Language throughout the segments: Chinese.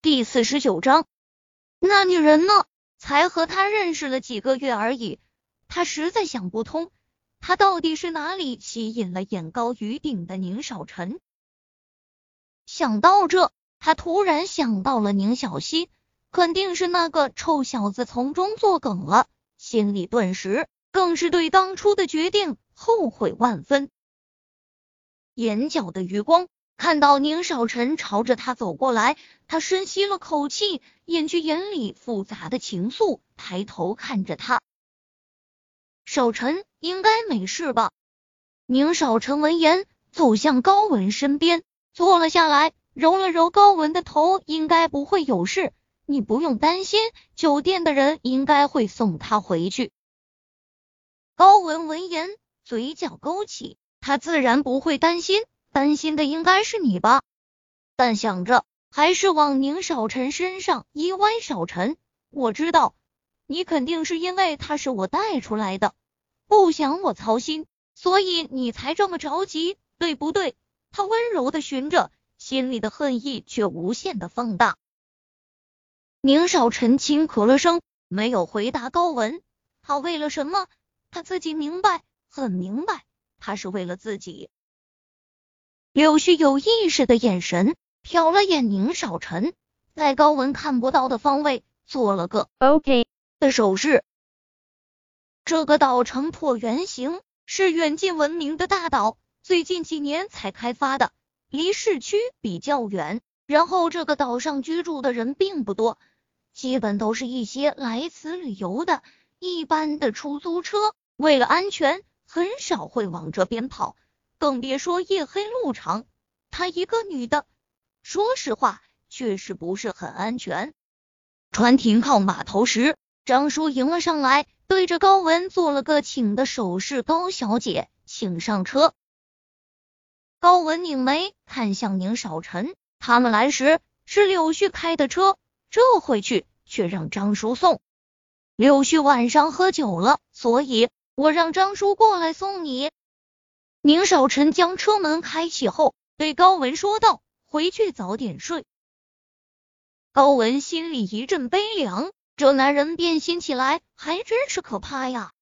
第四十九章，那女人呢？才和他认识了几个月而已，他实在想不通，他到底是哪里吸引了眼高于顶的宁少臣？想到这，他突然想到了宁小溪，肯定是那个臭小子从中作梗了，心里顿时更是对当初的决定后悔万分。眼角的余光。看到宁少臣朝着他走过来，他深吸了口气，掩去眼里复杂的情愫，抬头看着他。少臣应该没事吧？宁少臣闻言，走向高文身边，坐了下来，揉了揉高文的头，应该不会有事，你不用担心，酒店的人应该会送他回去。高文闻言，嘴角勾起，他自然不会担心。担心的应该是你吧，但想着还是往宁少臣身上一歪。少臣，我知道你肯定是因为他是我带出来的，不想我操心，所以你才这么着急，对不对？他温柔的寻着，心里的恨意却无限的放大。宁少臣轻咳了声，没有回答高文。他为了什么？他自己明白，很明白，他是为了自己。柳絮有意识的眼神瞟了眼宁少臣，在高文看不到的方位做了个 OK 的手势。这个岛呈椭圆形，是远近闻名的大岛，最近几年才开发的，离市区比较远。然后这个岛上居住的人并不多，基本都是一些来此旅游的一般的出租车。为了安全，很少会往这边跑。更别说夜黑路长，她一个女的，说实话，确实不是很安全。船停靠码头时，张叔迎了上来，对着高文做了个请的手势：“高小姐，请上车。”高文拧眉看向宁少臣，他们来时是柳絮开的车，这回去却让张叔送。柳絮晚上喝酒了，所以我让张叔过来送你。宁少臣将车门开启后，对高文说道：“回去早点睡。”高文心里一阵悲凉，这男人变心起来还真是可怕呀。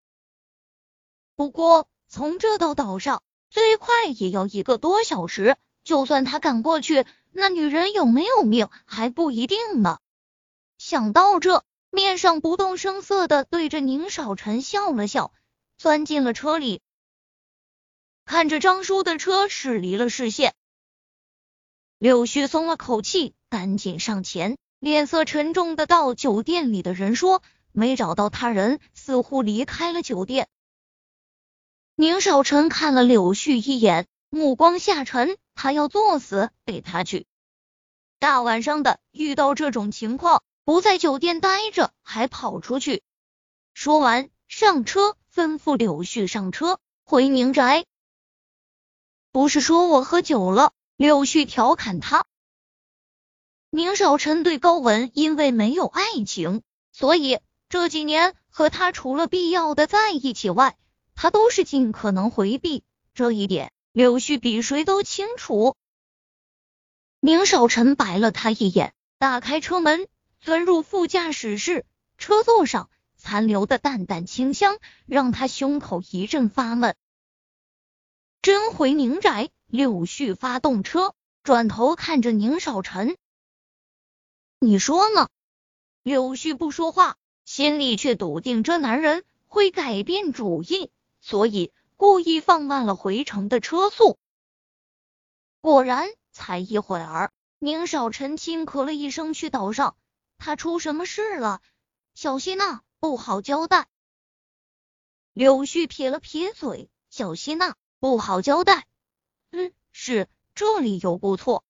不过从这到岛上，最快也要一个多小时，就算他赶过去，那女人有没有命还不一定呢。想到这，面上不动声色的对着宁少臣笑了笑，钻进了车里。看着张叔的车驶离了视线，柳絮松了口气，赶紧上前，脸色沉重的到：“酒店里的人说没找到他人，似乎离开了酒店。”宁少臣看了柳絮一眼，目光下沉，他要作死，陪他去。大晚上的遇到这种情况，不在酒店待着，还跑出去。说完上车，吩咐柳絮上车回宁宅。不是说我喝酒了？柳絮调侃他。宁少臣对高文因为没有爱情，所以这几年和他除了必要的在一起外，他都是尽可能回避。这一点，柳絮比谁都清楚。宁少臣白了他一眼，打开车门，钻入副驾驶室。车座上残留的淡淡清香，让他胸口一阵发闷。真回宁宅，柳絮发动车，转头看着宁少臣：“你说呢？”柳絮不说话，心里却笃定这男人会改变主意，所以故意放慢了回程的车速。果然，才一会儿，宁少臣轻咳了一声：“去岛上，他出什么事了？小希娜不好交代。”柳絮撇了撇嘴：“小希娜。”不好交代，嗯，是这理由不错。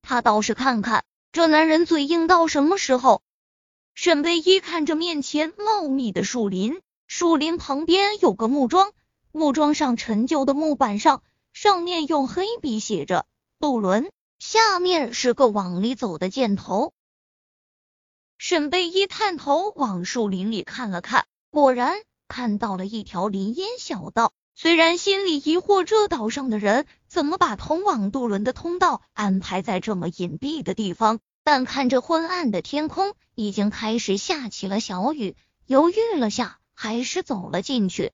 他倒是看看这男人嘴硬到什么时候。沈贝依看着面前茂密的树林，树林旁边有个木桩，木桩上陈旧的木板上，上面用黑笔写着“渡轮”，下面是个往里走的箭头。沈贝依探头往树林里看了看，果然看到了一条林荫小道。虽然心里疑惑，这岛上的人怎么把通往渡轮的通道安排在这么隐蔽的地方，但看着昏暗的天空，已经开始下起了小雨，犹豫了下，还是走了进去。